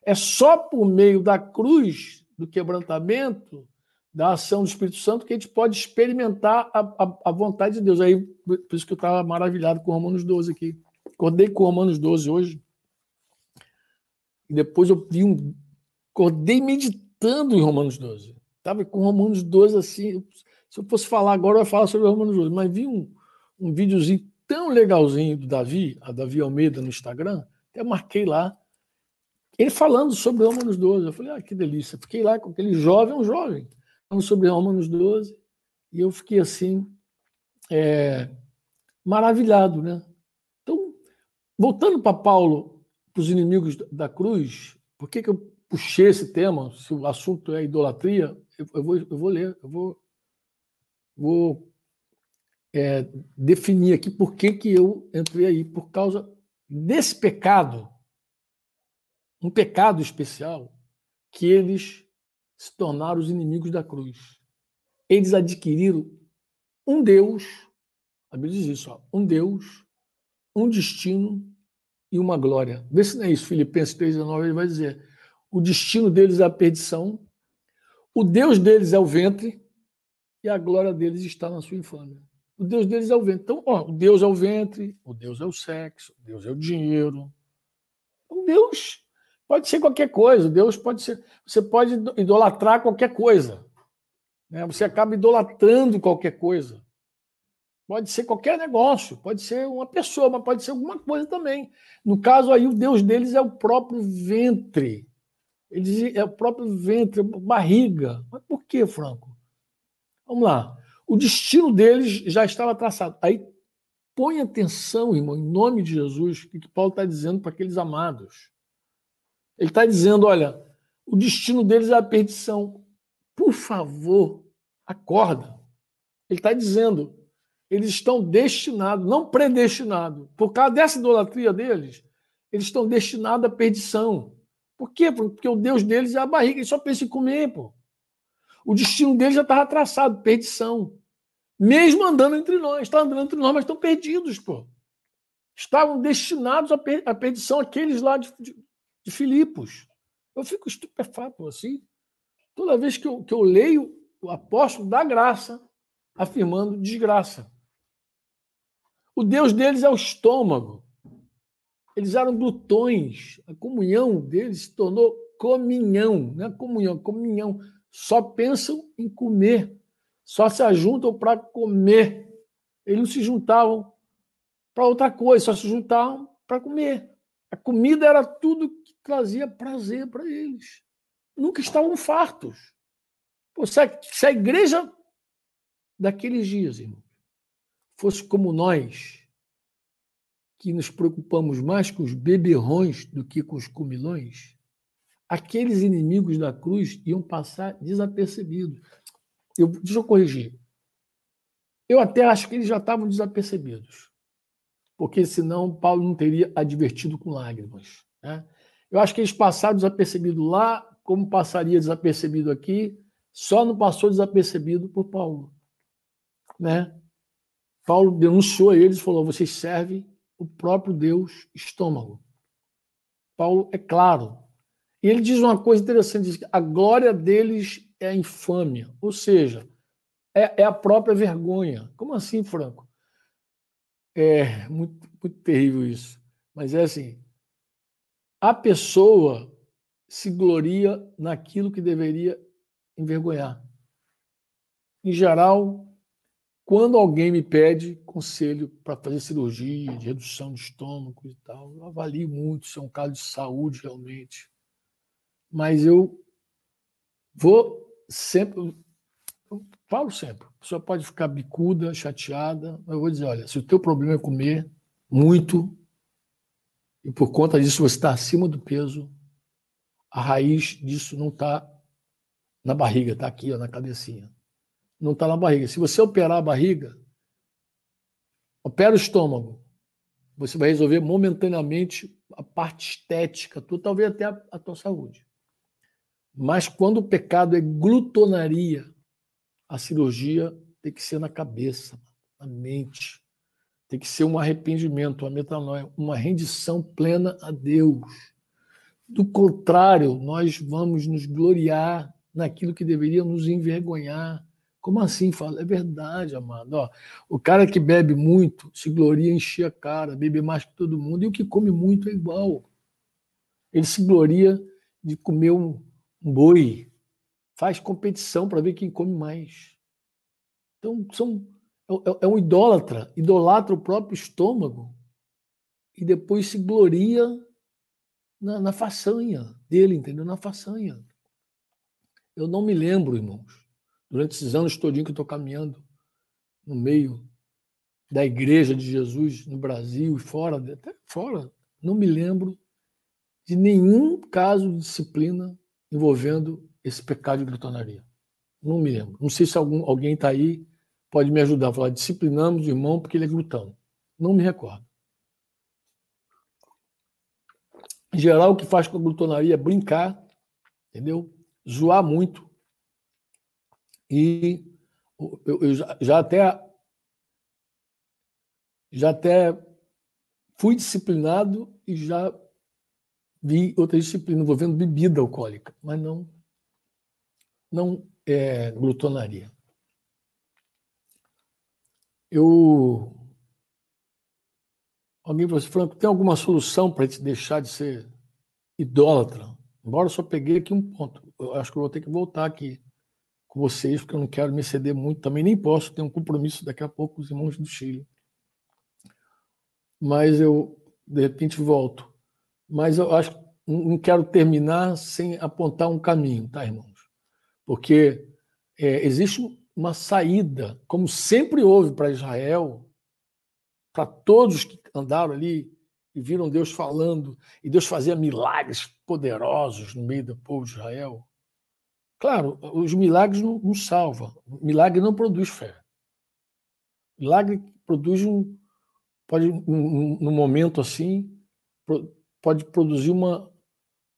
É só por meio da cruz, do quebrantamento, da ação do Espírito Santo, que a gente pode experimentar a, a, a vontade de Deus. Aí, por isso que eu estava maravilhado com Romanos 12 aqui. Acordei com Romanos 12 hoje. E depois eu vi um. Acordei meditando em Romanos 12. Estava com Romanos 12 assim. Se eu fosse falar agora, eu ia falar sobre Romanos 12. Mas vi um, um videozinho tão legalzinho do Davi, a Davi Almeida no Instagram, até marquei lá. Ele falando sobre Romanos 12. Eu falei, ah, que delícia. Fiquei lá com aquele jovem, um jovem, falando sobre Romanos 12. E eu fiquei assim, é, maravilhado, né? Então, voltando para Paulo, para os inimigos da cruz, por que, que eu puxei esse tema? Se o assunto é idolatria, eu, eu vou, eu vou ler, eu vou, vou é, definir aqui por que, que eu entrei aí. Por causa desse pecado, um pecado especial, que eles se tornaram os inimigos da cruz. Eles adquiriram um Deus, a Bíblia diz isso, ó, um Deus, um destino e uma glória. Vê se não é isso, Filipenses 3,19, ele vai dizer: o destino deles é a perdição, o Deus deles é o ventre e a glória deles está na sua infâmia. O Deus deles é o ventre. Então, ó, o Deus é o ventre, o Deus é o sexo, o Deus é o dinheiro. O Deus pode ser qualquer coisa. Deus pode ser. Você pode idolatrar qualquer coisa. Né? Você acaba idolatrando qualquer coisa. Pode ser qualquer negócio, pode ser uma pessoa, mas pode ser alguma coisa também. No caso aí, o Deus deles é o próprio ventre. Eles, é o próprio ventre, barriga. Mas por que, Franco? Vamos lá. O destino deles já estava traçado. Aí põe atenção, irmão, em nome de Jesus, o que Paulo está dizendo para aqueles amados. Ele está dizendo: olha, o destino deles é a perdição. Por favor, acorda. Ele está dizendo: eles estão destinados, não predestinados. Por causa dessa idolatria deles, eles estão destinados à perdição. Por quê? Porque o Deus deles é a barriga, eles só pensam em comer, pô. O destino deles já estava traçado, perdição. Mesmo andando entre nós, estão andando entre nós, mas estão perdidos, pô. Estavam destinados à, à perdição aqueles lá de, de, de Filipos. Eu fico estupefato assim. Toda vez que eu, que eu leio o apóstolo da graça afirmando desgraça. O Deus deles é o estômago. Eles eram glutões. A comunhão deles se tornou comunhão, não é comunhão, comunhão. Só pensam em comer, só se ajuntam para comer. Eles não se juntavam para outra coisa, só se juntavam para comer. A comida era tudo que trazia prazer para eles. Nunca estavam fartos. Pô, se, a, se a igreja daqueles dias, irmão, fosse como nós, que nos preocupamos mais com os beberrões do que com os comilões, aqueles inimigos da cruz iam passar desapercebidos. Eu, deixa eu corrigir. Eu até acho que eles já estavam desapercebidos, porque senão Paulo não teria advertido com lágrimas. Né? Eu acho que eles passaram desapercebido lá, como passaria desapercebido aqui, só não passou desapercebido por Paulo. Né? Paulo denunciou eles e falou: vocês servem o próprio Deus estômago. Paulo é claro. E ele diz uma coisa interessante: diz que a glória deles é a infâmia, ou seja, é, é a própria vergonha. Como assim, Franco? É muito, muito terrível isso. Mas é assim: a pessoa se gloria naquilo que deveria envergonhar. Em geral, quando alguém me pede conselho para fazer cirurgia de redução de estômago e tal, eu avalio muito se é um caso de saúde realmente. Mas eu vou sempre, eu falo sempre, a pessoa pode ficar bicuda, chateada, mas eu vou dizer, olha, se o teu problema é comer muito, e por conta disso você está acima do peso, a raiz disso não está na barriga, está aqui, ó, na cabecinha não está na barriga. Se você operar a barriga, opera o estômago, você vai resolver momentaneamente a parte estética, tu, talvez até a, a tua saúde. Mas quando o pecado é glutonaria, A cirurgia tem que ser na cabeça, na mente. Tem que ser um arrependimento, uma metanoia, uma rendição plena a Deus. Do contrário, nós vamos nos gloriar naquilo que deveria nos envergonhar. Como assim? Fala, é verdade, amado. Ó, o cara que bebe muito se gloria encher a cara, bebe mais que todo mundo, e o que come muito é igual. Ele se gloria de comer um, um boi, faz competição para ver quem come mais. Então, são, é, é, é um idólatra, idolatra o próprio estômago e depois se gloria na, na façanha dele, entendeu? Na façanha. Eu não me lembro, irmãos, durante esses anos todinho que eu estou caminhando no meio da igreja de Jesus no Brasil e fora, até fora, não me lembro de nenhum caso de disciplina envolvendo esse pecado de glutonaria. Não me lembro. Não sei se algum, alguém está aí, pode me ajudar a falar. Disciplinamos o irmão porque ele é glutão. Não me recordo. Em geral, o que faz com a glutonaria é brincar, entendeu? Zoar muito. E eu, eu já, já até já até fui disciplinado e já vi outra disciplina envolvendo bebida alcoólica, mas não não é glutonaria. Eu Alguém falou assim, Franco, tem alguma solução para a gente deixar de ser idólatra? Embora eu só peguei aqui um ponto. Eu acho que eu vou ter que voltar aqui com vocês, porque eu não quero me ceder muito. Também nem posso, tenho um compromisso daqui a pouco com os irmãos do Chile. Mas eu, de repente, volto. Mas eu acho não quero terminar sem apontar um caminho, tá, irmãos? Porque é, existe uma saída, como sempre houve para Israel, para todos que andaram ali e viram Deus falando, e Deus fazia milagres poderosos no meio do povo de Israel. Claro, os milagres não, não salvam. Milagre não produz fé. Milagre produz um. Pode, num momento assim, pode produzir uma,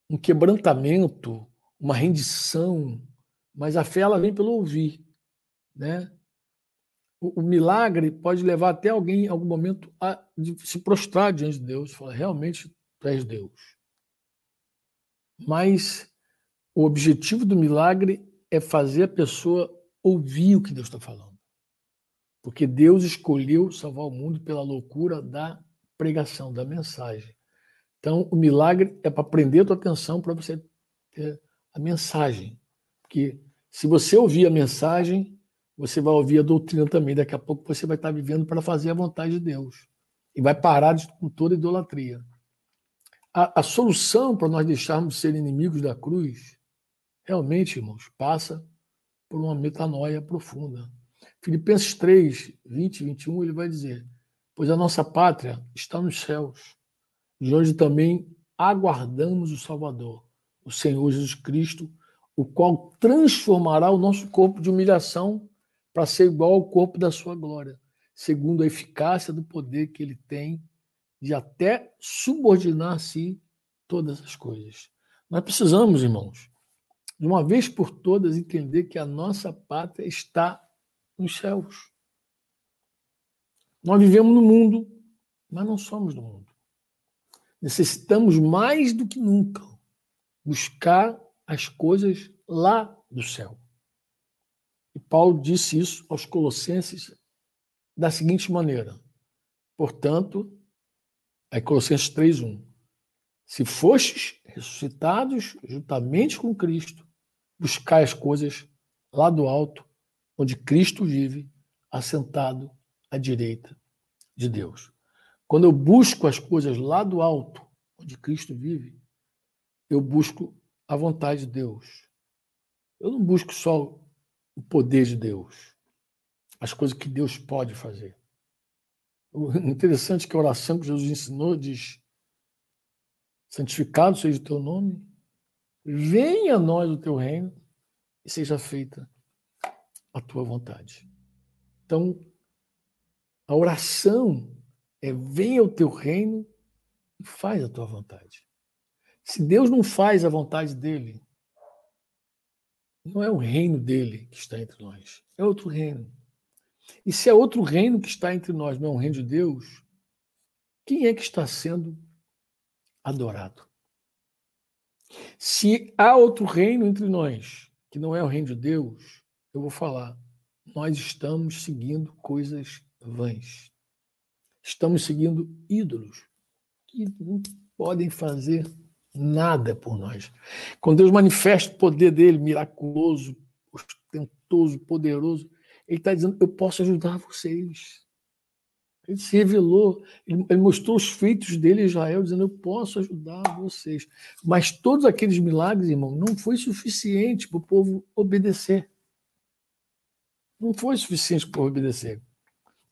um quebrantamento, uma rendição, mas a fé ela vem pelo ouvir, né? O, o milagre pode levar até alguém, em algum momento, a se prostrar diante de Deus, falar realmente tu és Deus. Mas o objetivo do milagre é fazer a pessoa ouvir o que Deus está falando. Porque Deus escolheu salvar o mundo pela loucura da pregação, da mensagem. Então, o milagre é para prender a tua atenção para você ter a mensagem. Porque se você ouvir a mensagem, você vai ouvir a doutrina também. Daqui a pouco você vai estar vivendo para fazer a vontade de Deus. E vai parar de, com toda idolatria. A, a solução para nós deixarmos de ser inimigos da cruz, realmente, irmãos, passa por uma metanoia profunda. Filipenses 3, 20 e 21, ele vai dizer: Pois a nossa pátria está nos céus de onde também aguardamos o Salvador, o Senhor Jesus Cristo, o qual transformará o nosso corpo de humilhação para ser igual ao corpo da sua glória, segundo a eficácia do poder que ele tem de até subordinar a si todas as coisas. Nós precisamos, irmãos, de uma vez por todas entender que a nossa pátria está nos céus. Nós vivemos no mundo, mas não somos do mundo necessitamos mais do que nunca buscar as coisas lá do céu. Paulo disse isso aos Colossenses da seguinte maneira: portanto, é Colossenses 3:1. Se fostes ressuscitados juntamente com Cristo, buscai as coisas lá do alto, onde Cristo vive, assentado à direita de Deus. Quando eu busco as coisas lá do alto, onde Cristo vive, eu busco a vontade de Deus. Eu não busco só o poder de Deus, as coisas que Deus pode fazer. O interessante é que a oração que Jesus ensinou diz: santificado seja o teu nome, venha a nós o teu reino e seja feita a tua vontade. Então, a oração é venha o teu reino e faz a tua vontade. Se Deus não faz a vontade dele, não é o reino dele que está entre nós, é outro reino. E se é outro reino que está entre nós, não é um reino de Deus, quem é que está sendo adorado? Se há outro reino entre nós, que não é o reino de Deus, eu vou falar, nós estamos seguindo coisas vãs. Estamos seguindo ídolos que não podem fazer nada por nós. Quando Deus manifesta o poder dele, miraculoso, ostentoso, poderoso, ele está dizendo: Eu posso ajudar vocês. Ele se revelou, ele, mostrou os feitos dele Israel, dizendo: Eu posso ajudar vocês. Mas todos aqueles milagres, irmão, não foi suficiente para o povo obedecer. Não foi suficiente para o povo obedecer.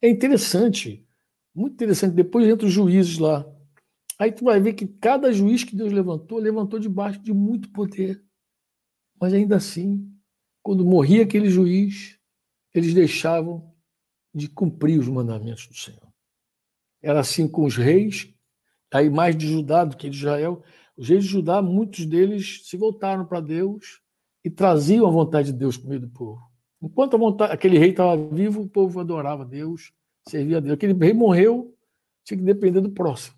É interessante, muito interessante. Depois entra os juízes lá. Aí tu vai ver que cada juiz que Deus levantou, levantou debaixo de muito poder. Mas ainda assim, quando morria aquele juiz, eles deixavam de cumprir os mandamentos do Senhor. Era assim com os reis, aí mais de Judá do que de Israel. Os reis de Judá, muitos deles se voltaram para Deus e traziam a vontade de Deus para o meio do povo. Enquanto vontade, aquele rei estava vivo, o povo adorava Deus, servia a Deus. Aquele rei morreu, tinha que depender do próximo.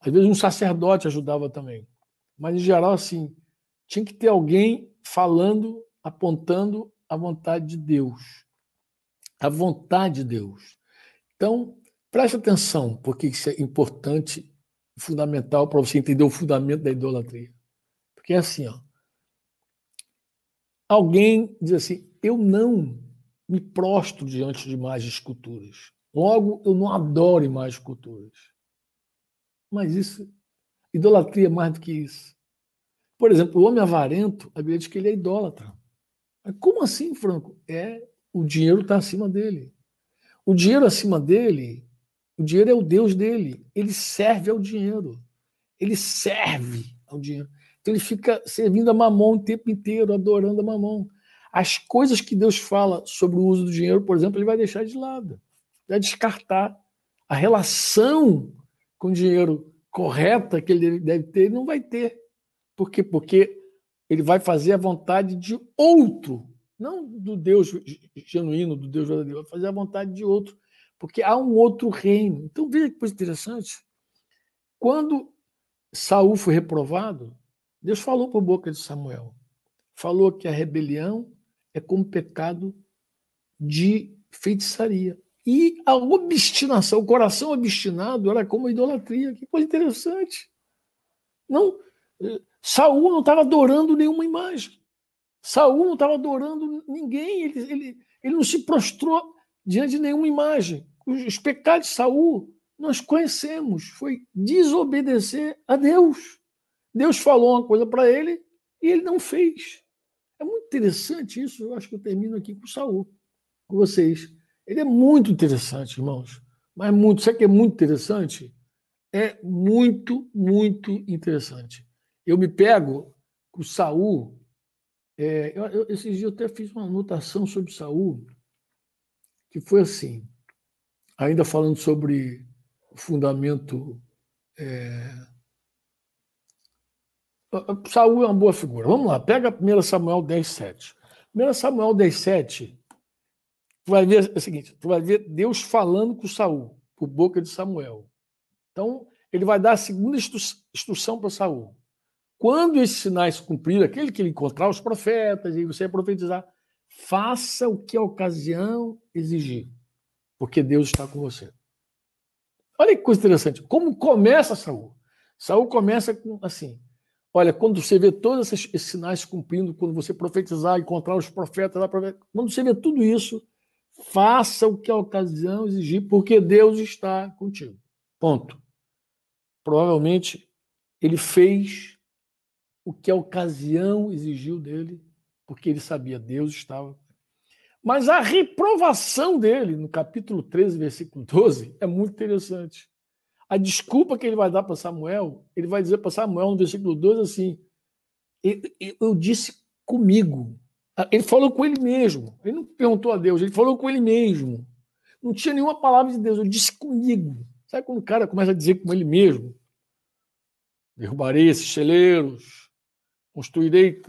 Às vezes um sacerdote ajudava também. Mas, em geral, assim, tinha que ter alguém falando, apontando a vontade de Deus. A vontade de Deus. Então, preste atenção, porque isso é importante, fundamental para você entender o fundamento da idolatria. Porque é assim, ó. Alguém diz assim: eu não me prostro diante de mais esculturas. Logo, eu não adoro mais esculturas. Mas isso, idolatria é mais do que isso. Por exemplo, o homem avarento, a Bíblia diz que ele é idólatra. Mas como assim, Franco? É o dinheiro está acima dele. O dinheiro acima dele, o dinheiro é o Deus dele. Ele serve ao dinheiro. Ele serve ao dinheiro. Então ele fica servindo a mamão o tempo inteiro, adorando a mamão. As coisas que Deus fala sobre o uso do dinheiro, por exemplo, ele vai deixar de lado. Vai descartar. A relação com dinheiro correta que ele deve ter, ele não vai ter. Por quê? Porque ele vai fazer a vontade de outro, não do Deus genuíno, do Deus verdadeiro, vai fazer a vontade de outro, porque há um outro reino. Então veja que coisa interessante. Quando Saul foi reprovado, Deus falou por boca de Samuel. Falou que a rebelião é como pecado de feitiçaria. E a obstinação, o coração obstinado era como a idolatria. Que coisa interessante. Não, Saul não estava adorando nenhuma imagem. Saul não estava adorando ninguém. Ele, ele, ele não se prostrou diante de nenhuma imagem. Os, os pecados de Saul nós conhecemos. Foi desobedecer a Deus. Deus falou uma coisa para ele e ele não fez. É muito interessante isso. Eu acho que eu termino aqui com Saul, com vocês. Ele é muito interessante, irmãos. Mas muito. Sabe o que é muito interessante? É muito, muito interessante. Eu me pego com Saul. É, eu, eu, esses dias eu até fiz uma anotação sobre Saul, que foi assim, ainda falando sobre o fundamento é, Saul é uma boa figura. Vamos lá, pega 1 Samuel 10, 7. 1 Samuel 10, 7, tu vai ver é o seguinte: tu vai ver Deus falando com Saul, por boca de Samuel. Então, ele vai dar a segunda instrução para Saul. Quando esses sinais se cumprirem, aquele que ele encontrar os profetas e você profetizar, faça o que a ocasião exigir, porque Deus está com você. Olha que coisa interessante. Como começa Saul? Saul começa com assim: Olha, quando você vê todos esses, sinais cumprindo, quando você profetizar, encontrar os profetas lá, quando você vê tudo isso, faça o que a ocasião exigir, porque Deus está contigo. Ponto. Provavelmente ele fez o que a ocasião exigiu dele, porque ele sabia Deus estava. Mas a reprovação dele, no capítulo 13, versículo 12, é muito interessante. A desculpa que ele vai dar para Samuel, ele vai dizer para Samuel no versículo 2 assim: Eu disse comigo. Ele falou com ele mesmo. Ele não perguntou a Deus, ele falou com ele mesmo. Não tinha nenhuma palavra de Deus, eu disse comigo. Sabe quando o cara começa a dizer com ele mesmo? Derrubarei esses celeiros, construirei.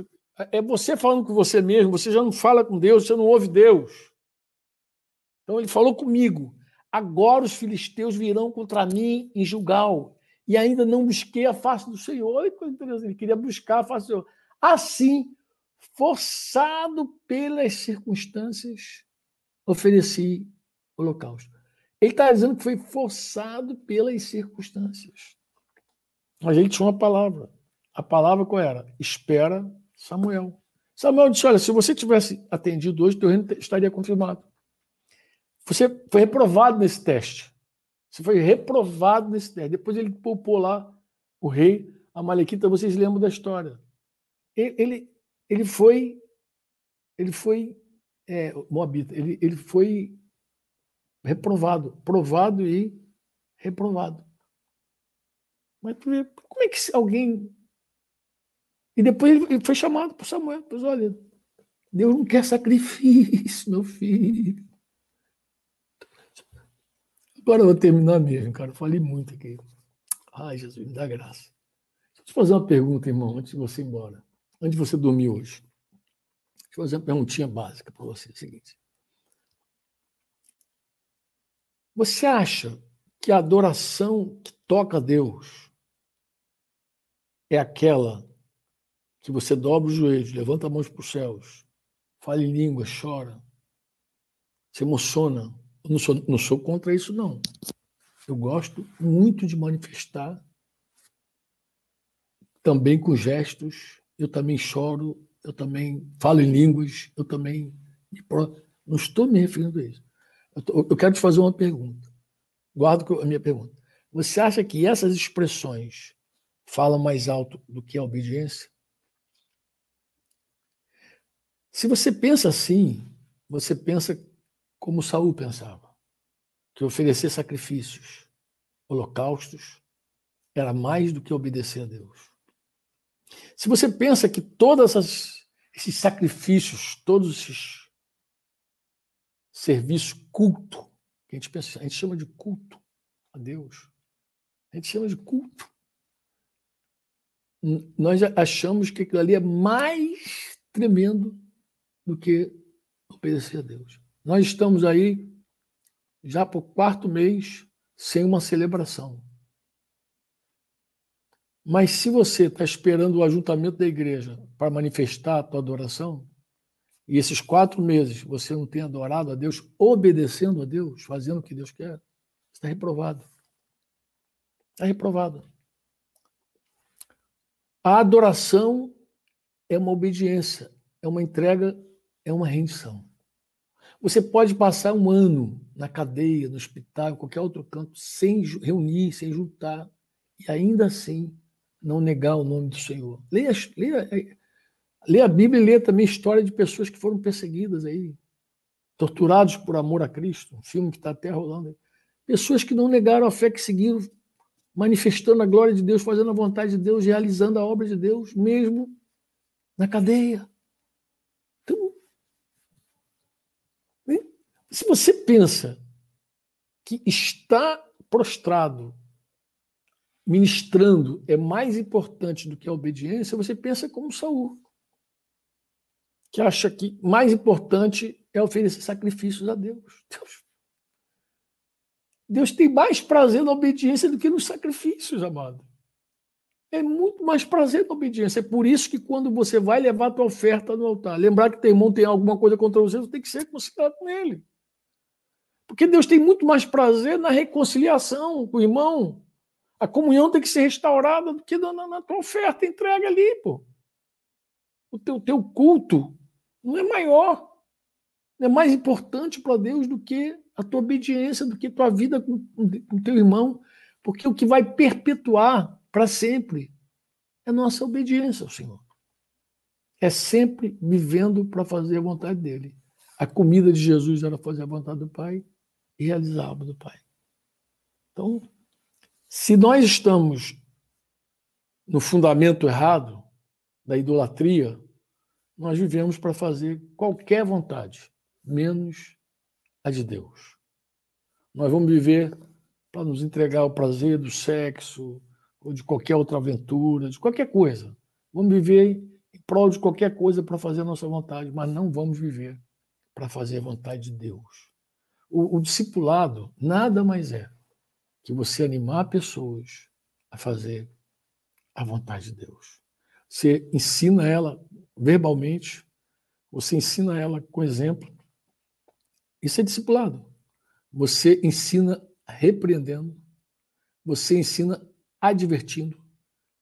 É você falando com você mesmo, você já não fala com Deus, você não ouve Deus. Então ele falou comigo: agora os filisteus virão contra mim em Gilgal, e ainda não busquei a face do Senhor. Olha que coisa interessante, ele queria buscar a face do Senhor. Assim, forçado pelas circunstâncias, ofereci holocausto. Ele está dizendo que foi forçado pelas circunstâncias. Mas ele tinha uma palavra. A palavra qual era? Espera Samuel. Samuel disse: Olha, se você tivesse atendido hoje, teu reino estaria confirmado. Você foi reprovado nesse teste. Você foi reprovado nesse teste. Depois ele poupou lá o rei Amalequita. Vocês lembram da história? Ele, ele, ele foi. Ele foi. É, Moabita. Ele, ele foi reprovado. Provado e reprovado. Mas como é que alguém e depois ele foi chamado por Samuel. Pois olha, Deus não quer sacrifício, meu filho. Agora eu vou terminar mesmo, cara. Eu falei muito aqui. Ai, Jesus, me dá graça. Deixa eu te fazer uma pergunta, irmão, antes de você ir embora. Antes de você dormir hoje. Deixa eu fazer uma perguntinha básica para você. É o seguinte. Você acha que a adoração que toca a Deus é aquela que você dobra os joelhos, levanta as mãos para os céus, fala em língua, chora, se emociona. Eu não sou, não sou contra isso, não. Eu gosto muito de manifestar, também com gestos, eu também choro, eu também falo em línguas, eu também. Não estou me referindo a isso. Eu, quero te fazer uma pergunta. Guardo a minha pergunta. Você acha que essas expressões falam mais alto do que a obediência? Se você pensa assim, você pensa como Saul pensava, que oferecer sacrifícios, holocaustos, era mais do que obedecer a Deus. Se você pensa que todos esses sacrifícios, todos esses serviços culto, a gente pensa, a gente chama de culto a Deus, a gente chama de culto. Nós achamos que aquilo ali é mais tremendo do que obedecer a Deus. Nós estamos aí já por quarto mês sem uma celebração. Mas se você está esperando o ajuntamento da igreja para manifestar a tua adoração, e esses quatro meses você não tem adorado a Deus, obedecendo a Deus, fazendo o que Deus quer, está reprovado. Está reprovado. A adoração é uma obediência, é uma entrega é uma rendição. Você pode passar um ano na cadeia, no hospital, em qualquer outro canto, sem reunir, sem juntar, e ainda assim não negar o nome do Senhor. Leia, leia, é, leia a Bíblia e leia também a história de pessoas que foram perseguidas aí, torturados por amor a Cristo, um filme que está até rolando aí. Pessoas que não negaram a fé, que seguiram manifestando a glória de Deus, fazendo a vontade de Deus, realizando a obra de Deus, mesmo na cadeia. Se você pensa que estar prostrado, ministrando, é mais importante do que a obediência, você pensa como Saul, que acha que mais importante é oferecer sacrifícios a Deus. Deus, Deus tem mais prazer na obediência do que nos sacrifícios, amado. É muito mais prazer na obediência. É por isso que quando você vai levar a tua oferta no altar, lembrar que teu irmão tem alguma coisa contra você, você tem que ser reconciliado com ele. Porque Deus tem muito mais prazer na reconciliação com o irmão. A comunhão tem que ser restaurada do que na, na tua oferta entrega ali, pô. O teu, teu culto não é maior, não é mais importante para Deus do que a tua obediência, do que a tua vida com o teu irmão. Porque o que vai perpetuar para sempre é nossa obediência ao Senhor. É sempre vivendo para fazer a vontade dele. A comida de Jesus era fazer a vontade do Pai e realizar a obra do Pai. Então, se nós estamos no fundamento errado da idolatria, nós vivemos para fazer qualquer vontade, menos a de Deus. Nós vamos viver para nos entregar o prazer do sexo, ou de qualquer outra aventura, de qualquer coisa. Vamos viver em prol de qualquer coisa para fazer a nossa vontade, mas não vamos viver para fazer a vontade de Deus. O, o discipulado nada mais é que você animar pessoas a fazer a vontade de Deus. Você ensina ela verbalmente, você ensina ela com exemplo. Isso é discipulado. Você ensina repreendendo, você ensina advertindo,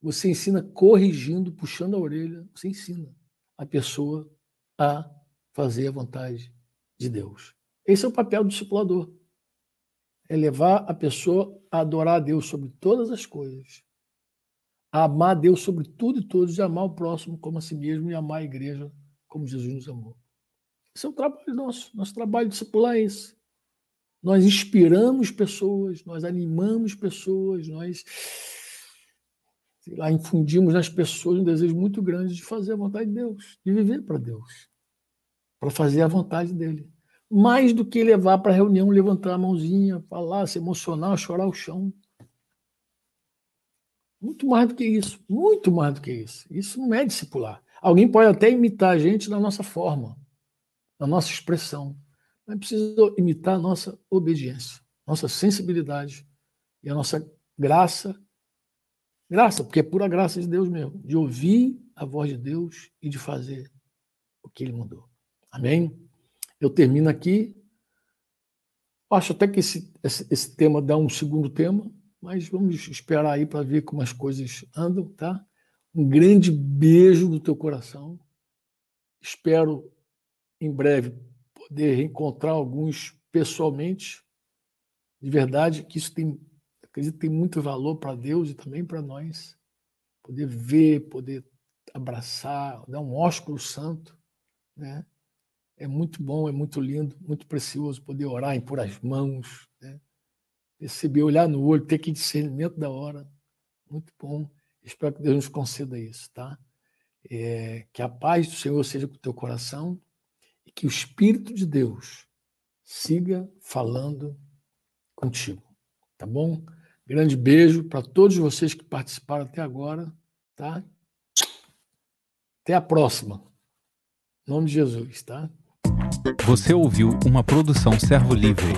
você ensina corrigindo, puxando a orelha, você ensina a pessoa a fazer a vontade de Deus. Esse é o papel do discipulador. É levar a pessoa a adorar a Deus sobre todas as coisas, a amar a Deus sobre tudo e todos, e amar o próximo como a si mesmo e amar a igreja como Jesus nos amou. Esse é o trabalho nosso. Nosso trabalho discipular é esse. Nós inspiramos pessoas, nós animamos pessoas, nós sei lá, infundimos nas pessoas um desejo muito grande de fazer a vontade de Deus, de viver para Deus, para fazer a vontade dele. Mais do que levar para a reunião, levantar a mãozinha, falar, se emocionar, chorar o chão. Muito mais do que isso, muito mais do que isso. Isso não é discipular. Alguém pode até imitar a gente na nossa forma, na nossa expressão, mas precisa imitar a nossa obediência, nossa sensibilidade e a nossa graça. Graça, porque é pura graça de Deus mesmo, de ouvir a voz de Deus e de fazer o que ele mandou. Amém? Eu termino aqui. Acho até que esse, esse, esse tema dá um segundo tema, mas vamos esperar aí para ver como as coisas andam, tá? Um grande beijo no teu coração. Espero em breve poder reencontrar alguns pessoalmente. De verdade que isso tem, acredito tem muito valor para Deus e também para nós. Poder ver, poder abraçar, dar um ósculo santo, né? É muito bom, é muito lindo, muito precioso poder orar, impor as mãos, né? receber, olhar no olho, ter que discernimento da hora. Muito bom. Espero que Deus nos conceda isso, tá? É, que a paz do Senhor seja com o teu coração e que o Espírito de Deus siga falando contigo, tá bom? Grande beijo para todos vocês que participaram até agora, tá? Até a próxima. Em nome de Jesus, tá? Você ouviu uma produção Servo Livre.